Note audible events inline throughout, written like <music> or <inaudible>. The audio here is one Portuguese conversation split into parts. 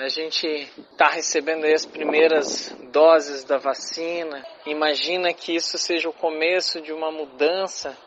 A gente está recebendo as primeiras doses da vacina. Imagina que isso seja o começo de uma mudança.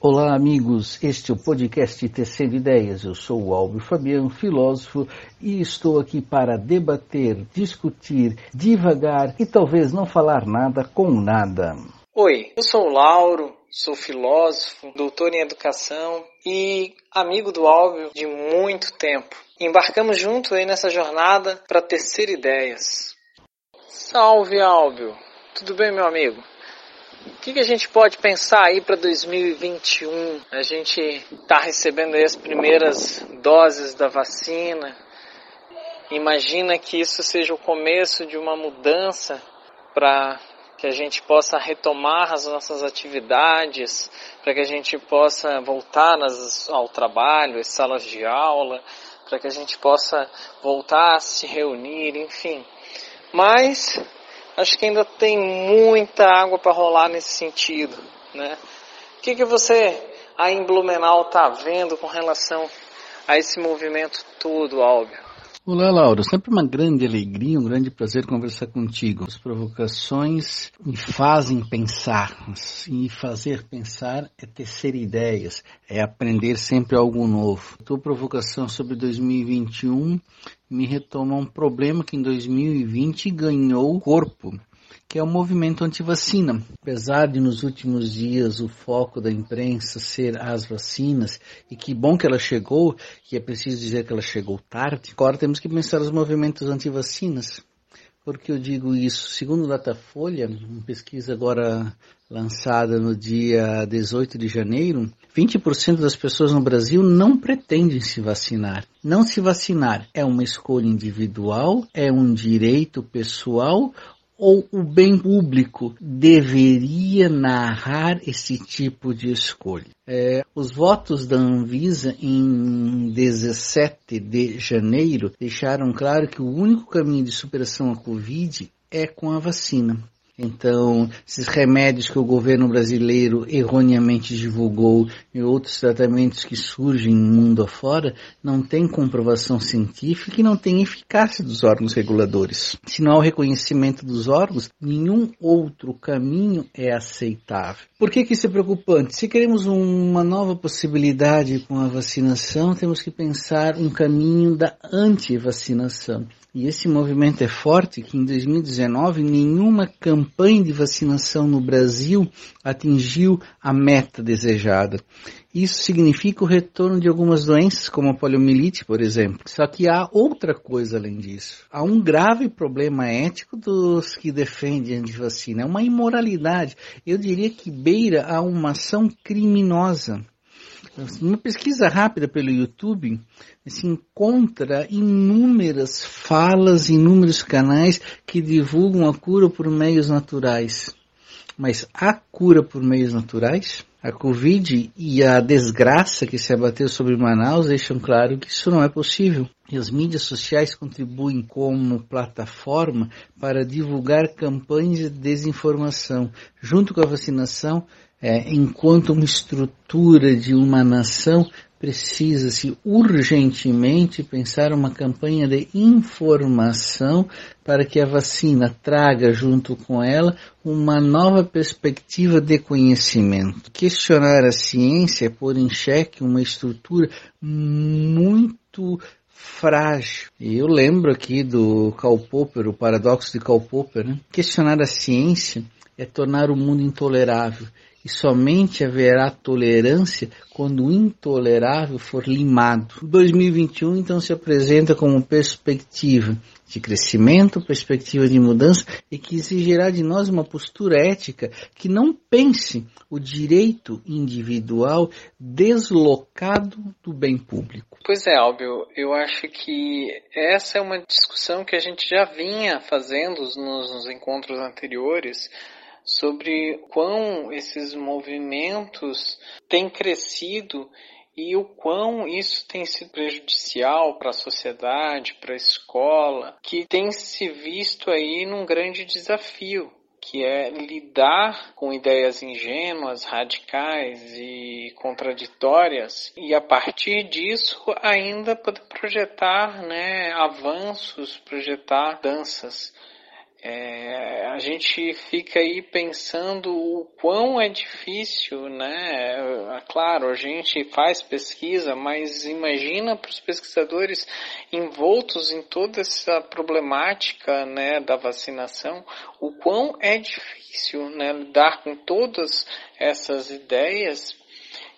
Olá, amigos. Este é o podcast Tecendo Ideias. Eu sou o Álvaro Fabiano, filósofo, e estou aqui para debater, discutir, divagar e talvez não falar nada com nada. Oi, eu sou o Lauro, sou filósofo, doutor em educação e amigo do Álvio de muito tempo. Embarcamos junto aí nessa jornada para tecer ideias. Salve Álvio, tudo bem meu amigo? O que, que a gente pode pensar aí para 2021? A gente está recebendo aí as primeiras doses da vacina. Imagina que isso seja o começo de uma mudança para que a gente possa retomar as nossas atividades, para que a gente possa voltar nas, ao trabalho, às salas de aula, para que a gente possa voltar a se reunir, enfim. Mas acho que ainda tem muita água para rolar nesse sentido, né? O que, que você aí em Blumenau está vendo com relação a esse movimento todo, Álvio? Olá, Laura. Sempre uma grande alegria, um grande prazer conversar contigo. As provocações me fazem pensar. E fazer pensar é tecer ideias, é aprender sempre algo novo. A tua provocação sobre 2021 me retoma um problema que em 2020 ganhou corpo que é o movimento anti-vacina. Apesar de nos últimos dias o foco da imprensa ser as vacinas, e que bom que ela chegou, e é preciso dizer que ela chegou tarde, agora temos que pensar os movimentos anti-vacinas. Por que eu digo isso? Segundo o Datafolha, uma pesquisa agora lançada no dia 18 de janeiro, 20% das pessoas no Brasil não pretendem se vacinar. Não se vacinar é uma escolha individual, é um direito pessoal ou o bem público deveria narrar esse tipo de escolha? É, os votos da Anvisa em 17 de janeiro deixaram claro que o único caminho de superação à Covid é com a vacina. Então, esses remédios que o governo brasileiro erroneamente divulgou e outros tratamentos que surgem no mundo afora não têm comprovação científica e não têm eficácia dos órgãos reguladores. Se não há o reconhecimento dos órgãos, nenhum outro caminho é aceitável. Por que, que isso é preocupante? Se queremos uma nova possibilidade com a vacinação, temos que pensar um caminho da anti-vacinação. E esse movimento é forte que em 2019 nenhuma campanha de vacinação no Brasil atingiu a meta desejada. Isso significa o retorno de algumas doenças, como a poliomielite, por exemplo. Só que há outra coisa além disso. Há um grave problema ético dos que defendem a vacina. É uma imoralidade. Eu diria que beira a uma ação criminosa. Uma pesquisa rápida pelo YouTube se encontra inúmeras falas, inúmeros canais que divulgam a cura por meios naturais. Mas há cura por meios naturais? A Covid e a desgraça que se abateu sobre Manaus deixam claro que isso não é possível. E as mídias sociais contribuem como plataforma para divulgar campanhas de desinformação. Junto com a vacinação, é, enquanto uma estrutura de uma nação precisa-se urgentemente pensar uma campanha de informação para que a vacina traga junto com ela uma nova perspectiva de conhecimento. Questionar a ciência é pôr em xeque uma estrutura muito frágil. E eu lembro aqui do Karl Popper, o paradoxo de Karl Popper, né? Questionar a ciência é tornar o mundo intolerável e somente haverá tolerância quando o intolerável for limado. 2021 então se apresenta como perspectiva de crescimento, perspectiva de mudança e que exigirá de nós uma postura ética que não pense o direito individual deslocado do bem público. Pois é, Albio, eu acho que essa é uma discussão que a gente já vinha fazendo nos, nos encontros anteriores sobre quão esses movimentos têm crescido e o quão isso tem sido prejudicial para a sociedade, para a escola, que tem se visto aí num grande desafio, que é lidar com ideias ingênuas, radicais e contraditórias e a partir disso ainda poder projetar né, avanços, projetar danças. É, a gente fica aí pensando o quão é difícil, né? É, claro, a gente faz pesquisa, mas imagina para os pesquisadores envoltos em toda essa problemática, né, da vacinação, o quão é difícil, né, lidar com todas essas ideias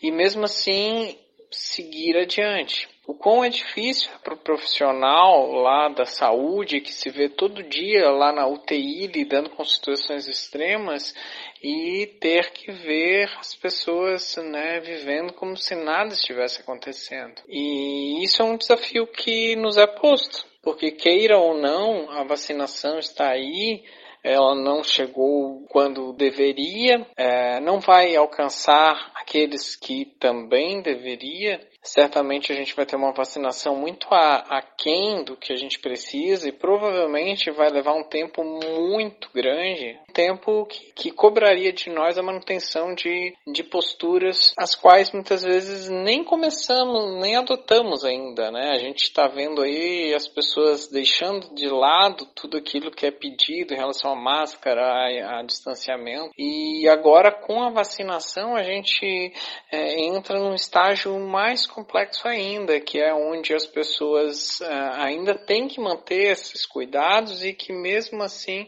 e mesmo assim seguir adiante. O quão é difícil para o profissional lá da saúde que se vê todo dia lá na UTI lidando com situações extremas e ter que ver as pessoas né, vivendo como se nada estivesse acontecendo. E isso é um desafio que nos é posto, porque queira ou não, a vacinação está aí, ela não chegou quando deveria, é, não vai alcançar aqueles que também deveria, certamente a gente vai ter uma vacinação muito aquém do que a gente precisa e provavelmente vai levar um tempo muito grande, um tempo que, que cobraria de nós a manutenção de, de posturas as quais muitas vezes nem começamos, nem adotamos ainda, né? A gente está vendo aí as pessoas deixando de lado tudo aquilo que é pedido em relação à máscara, a, a distanciamento e agora com a vacinação a gente é, entra num estágio mais complexo ainda, que é onde as pessoas uh, ainda têm que manter esses cuidados e que mesmo assim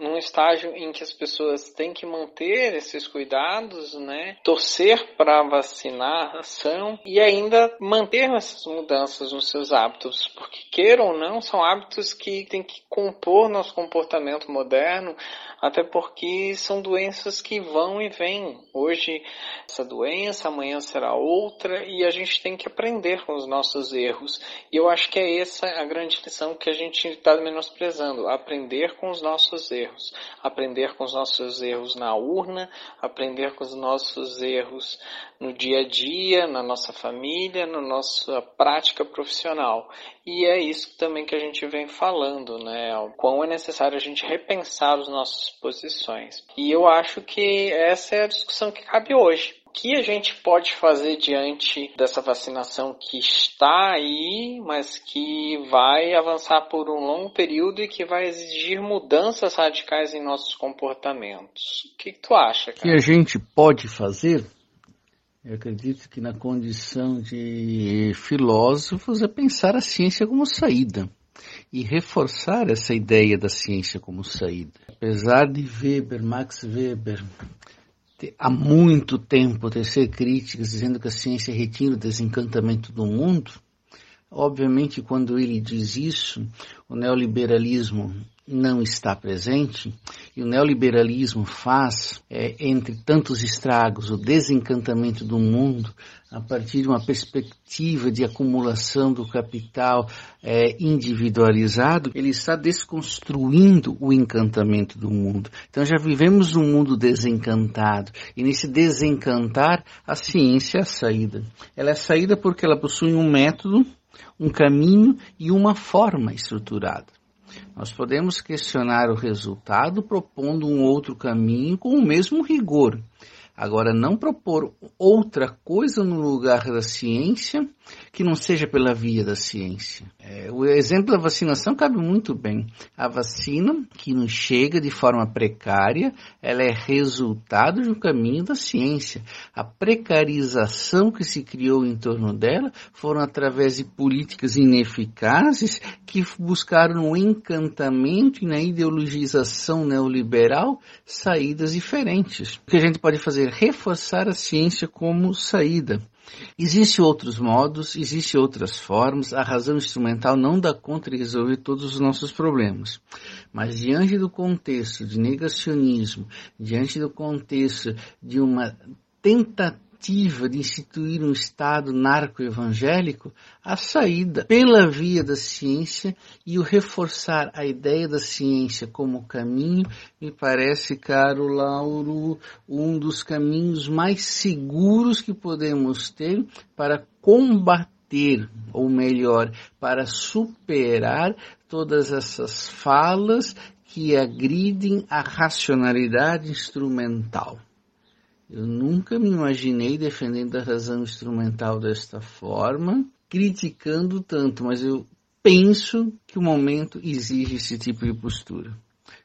num estágio em que as pessoas têm que manter esses cuidados, né, torcer para a vacinação e ainda manter essas mudanças nos seus hábitos, porque queiram ou não, são hábitos que têm que compor nosso comportamento moderno, até porque são doenças que vão e vêm. Hoje essa doença, amanhã será outra e a gente tem que aprender com os nossos erros. E eu acho que é essa a grande lição que a gente está menosprezando, aprender com os nossos erros erros, aprender com os nossos erros na urna, aprender com os nossos erros no dia a dia, na nossa família, na nossa prática profissional. E é isso também que a gente vem falando, né? O quão é necessário a gente repensar as nossas posições. E eu acho que essa é a discussão que cabe hoje. O que a gente pode fazer diante dessa vacinação que está aí, mas que vai avançar por um longo período e que vai exigir mudanças radicais em nossos comportamentos? O que, que tu acha, cara? O que a gente pode fazer? Eu acredito que na condição de filósofos é pensar a ciência como saída e reforçar essa ideia da ciência como saída. Apesar de Weber, Max Weber, há muito tempo tecer críticas dizendo que a ciência retira o desencantamento do mundo, obviamente quando ele diz isso, o neoliberalismo não está presente e o neoliberalismo faz, é, entre tantos estragos, o desencantamento do mundo a partir de uma perspectiva de acumulação do capital é, individualizado, ele está desconstruindo o encantamento do mundo. Então já vivemos um mundo desencantado e nesse desencantar a ciência é a saída. Ela é a saída porque ela possui um método, um caminho e uma forma estruturada. Nós podemos questionar o resultado propondo um outro caminho com o mesmo rigor. Agora, não propor outra coisa no lugar da ciência que não seja pela via da ciência. É, o exemplo da vacinação cabe muito bem. A vacina que nos chega de forma precária, ela é resultado de um caminho da ciência. A precarização que se criou em torno dela foram através de políticas ineficazes que buscaram no encantamento e na ideologização neoliberal saídas diferentes. O que a gente pode fazer? Reforçar a ciência como saída. Existem outros modos, existem outras formas, a razão instrumental não dá conta de resolver todos os nossos problemas. Mas diante do contexto de negacionismo, diante do contexto de uma tentativa tentativa de instituir um Estado narco-evangélico, a saída pela via da ciência e o reforçar a ideia da ciência como caminho, me parece, caro Lauro, um dos caminhos mais seguros que podemos ter para combater, ou melhor, para superar todas essas falas que agridem a racionalidade instrumental. Eu nunca me imaginei defendendo a razão instrumental desta forma, criticando tanto, mas eu penso que o momento exige esse tipo de postura.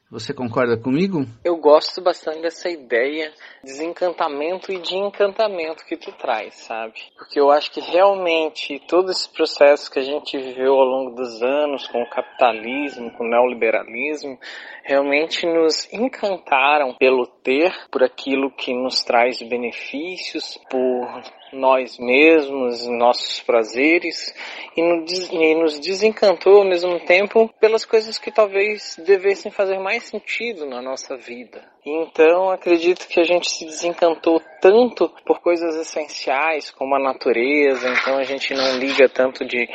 Você concorda comigo? Eu gosto bastante dessa ideia de desencantamento e de encantamento que tu traz, sabe? Porque eu acho que realmente todo esse processo que a gente viveu ao longo dos anos com o capitalismo, com o neoliberalismo, realmente nos encantaram pelo ter, por aquilo que nos traz benefícios, por nós mesmos, nossos prazeres, e nos desencantou ao mesmo tempo pelas coisas que talvez devessem fazer mais sentido na nossa vida. Então acredito que a gente se desencantou tanto por coisas essenciais como a natureza, então a gente não liga tanto de,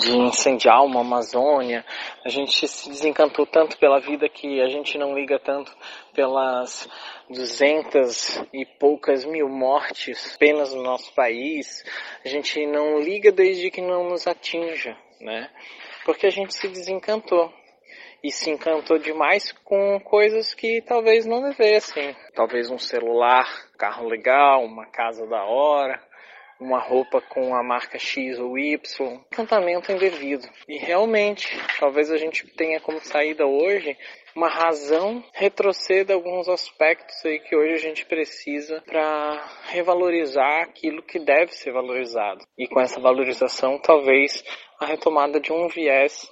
de, incendiar uma Amazônia, a gente se desencantou tanto pela vida que a gente não liga tanto pelas duzentas e poucas mil mortes apenas no nosso país, a gente não liga desde que não nos atinja, né? Porque a gente se desencantou e se encantou demais com coisas que talvez não devessem. Talvez um celular, carro legal, uma casa da hora, uma roupa com a marca X ou Y, encantamento indevido. E realmente, talvez a gente tenha como saída hoje uma razão retroceda alguns aspectos aí que hoje a gente precisa para revalorizar aquilo que deve ser valorizado. E com essa valorização, talvez a retomada de um viés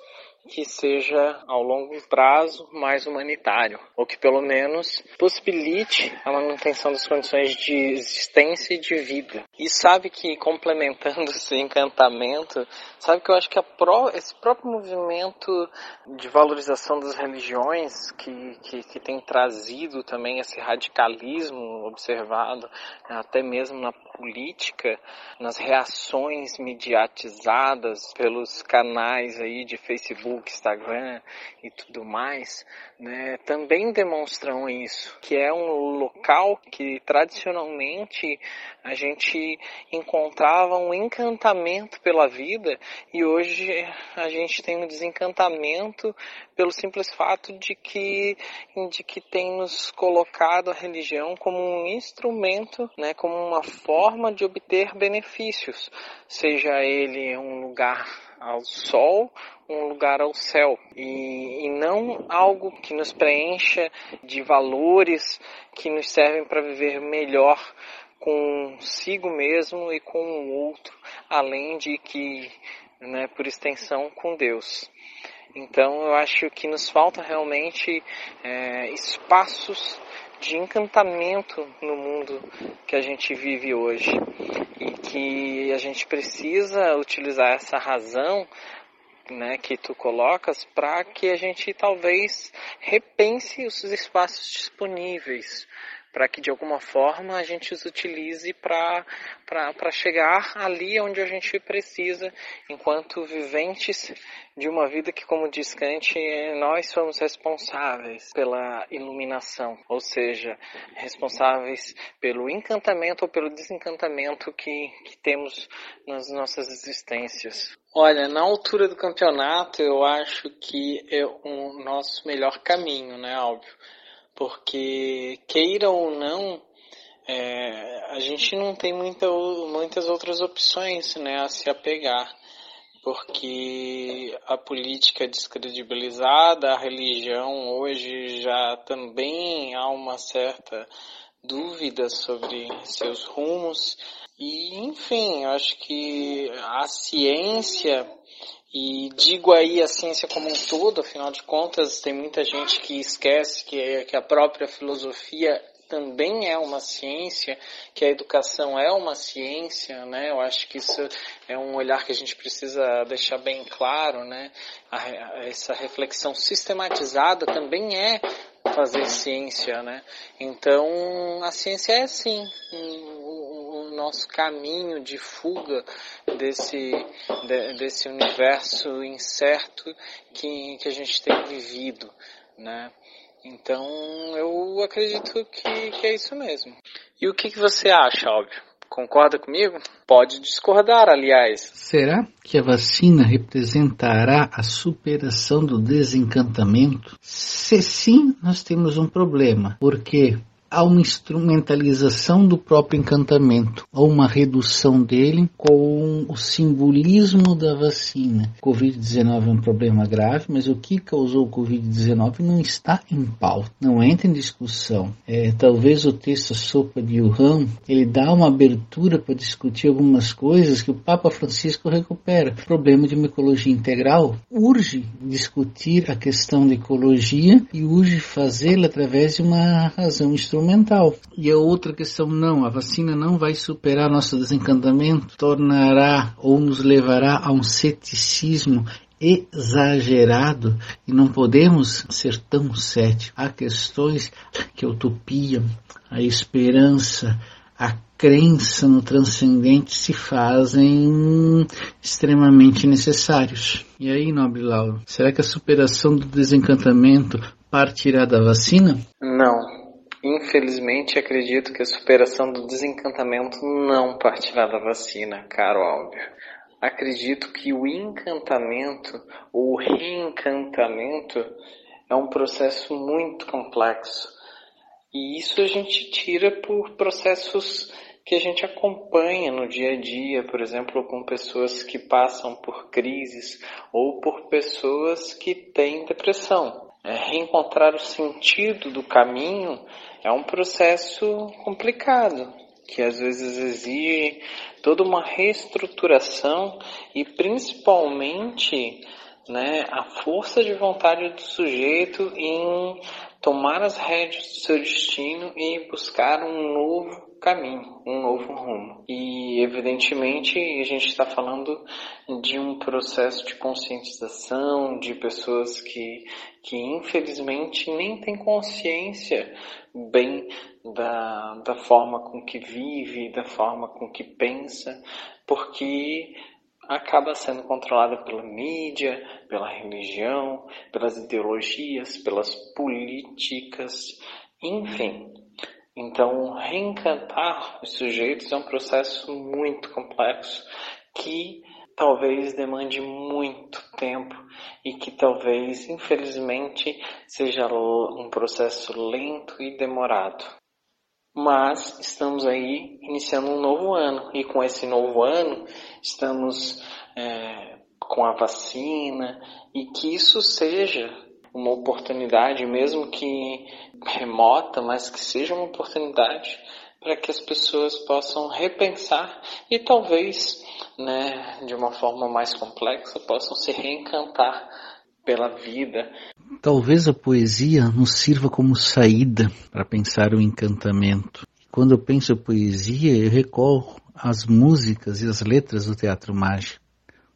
que seja ao longo prazo mais humanitário, ou que pelo menos possibilite a manutenção das condições de existência e de vida. E sabe que complementando <laughs> esse encantamento, sabe que eu acho que pró esse próprio movimento de valorização das religiões que, que, que tem trazido também esse radicalismo observado até mesmo na política, nas reações mediatizadas pelos canais aí de Facebook, Instagram e tudo mais, né, também demonstram isso, que é um local que tradicionalmente a gente encontrava um encantamento pela vida e hoje a gente tem um desencantamento pelo simples fato de que, de que tem nos colocado a religião como um instrumento, né, como uma forma de obter benefícios, seja ele um lugar ao sol, um lugar ao céu e, e não algo que nos preencha de valores que nos servem para viver melhor consigo mesmo e com o outro, além de que, né, por extensão, com Deus. Então eu acho que nos falta realmente é, espaços de encantamento no mundo que a gente vive hoje. E que a gente precisa utilizar essa razão né, que tu colocas para que a gente talvez repense os espaços disponíveis para que de alguma forma a gente os utilize para chegar ali onde a gente precisa, enquanto viventes de uma vida que, como diz Kant, nós somos responsáveis pela iluminação, ou seja, responsáveis pelo encantamento ou pelo desencantamento que, que temos nas nossas existências. Olha, na altura do campeonato, eu acho que é o nosso melhor caminho, né, óbvio porque queira ou não, é, a gente não tem muita, muitas outras opções né, a se apegar, porque a política é descredibilizada, a religião hoje já também há uma certa dúvida sobre seus rumos, e enfim, acho que a ciência e digo aí a ciência como um todo, afinal de contas, tem muita gente que esquece que, que a própria filosofia também é uma ciência, que a educação é uma ciência, né? Eu acho que isso é um olhar que a gente precisa deixar bem claro, né? A, essa reflexão sistematizada também é fazer ciência, né? Então, a ciência é sim nosso caminho de fuga desse, de, desse universo incerto que, que a gente tem vivido, né? Então eu acredito que, que é isso mesmo. E o que, que você acha, óbvio? Concorda comigo? Pode discordar, aliás. Será que a vacina representará a superação do desencantamento? Se sim, nós temos um problema, porque há uma instrumentalização do próprio encantamento, ou uma redução dele com o simbolismo da vacina. Covid-19 é um problema grave, mas o que causou o Covid-19 não está em pauta, não entra em discussão. É, talvez o texto Sopa de Wuhan ele dá uma abertura para discutir algumas coisas que o Papa Francisco recupera. O problema de uma ecologia integral urge discutir a questão da ecologia e urge fazê-la através de uma razão instrumental instrumental. E a outra questão, não, a vacina não vai superar nosso desencantamento, tornará ou nos levará a um ceticismo exagerado e não podemos ser tão céticos. Há questões que a utopia, a esperança, a crença no transcendente se fazem extremamente necessários. E aí, nobre Lauro, será que a superação do desencantamento partirá da vacina? Não, Infelizmente, acredito que a superação do desencantamento não partirá da vacina, caro Álvio. Acredito que o encantamento ou reencantamento é um processo muito complexo. E isso a gente tira por processos que a gente acompanha no dia a dia, por exemplo, com pessoas que passam por crises ou por pessoas que têm depressão. É, reencontrar o sentido do caminho é um processo complicado, que às vezes exige toda uma reestruturação e principalmente né, a força de vontade do sujeito em tomar as rédeas do seu destino e buscar um novo caminho, um novo rumo. E evidentemente a gente está falando de um processo de conscientização de pessoas que, que infelizmente nem têm consciência bem da, da forma com que vive, da forma com que pensa, porque acaba sendo controlada pela mídia, pela religião, pelas ideologias, pelas políticas, enfim. Então, reencantar os sujeitos é um processo muito complexo que talvez demande muito tempo e que talvez, infelizmente, seja um processo lento e demorado. Mas estamos aí iniciando um novo ano. E com esse novo ano estamos é, com a vacina. E que isso seja uma oportunidade, mesmo que remota, mas que seja uma oportunidade para que as pessoas possam repensar e talvez, né, de uma forma mais complexa, possam se reencantar pela vida. Talvez a poesia nos sirva como saída para pensar o encantamento. Quando eu penso poesia, eu recorro às músicas e às letras do teatro mágico.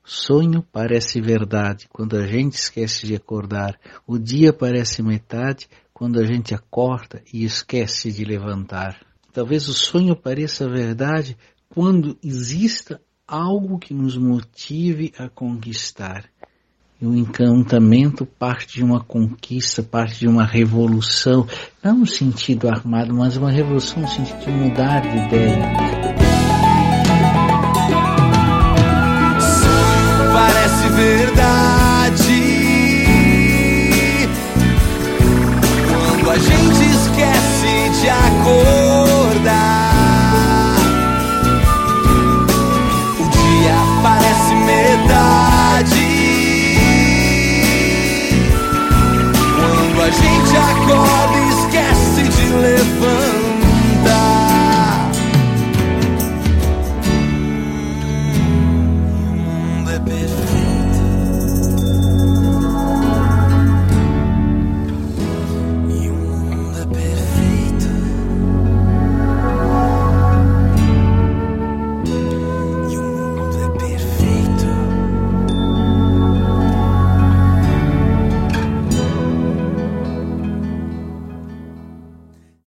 Sonho parece verdade quando a gente esquece de acordar. O dia parece metade quando a gente acorda e esquece de levantar. Talvez o sonho pareça verdade quando exista algo que nos motive a conquistar. E o encantamento parte de uma conquista, parte de uma revolução, não no sentido armado, mas uma revolução no sentido de mudar de ideia. Parece verdade quando a gente esquece de acordar. a gente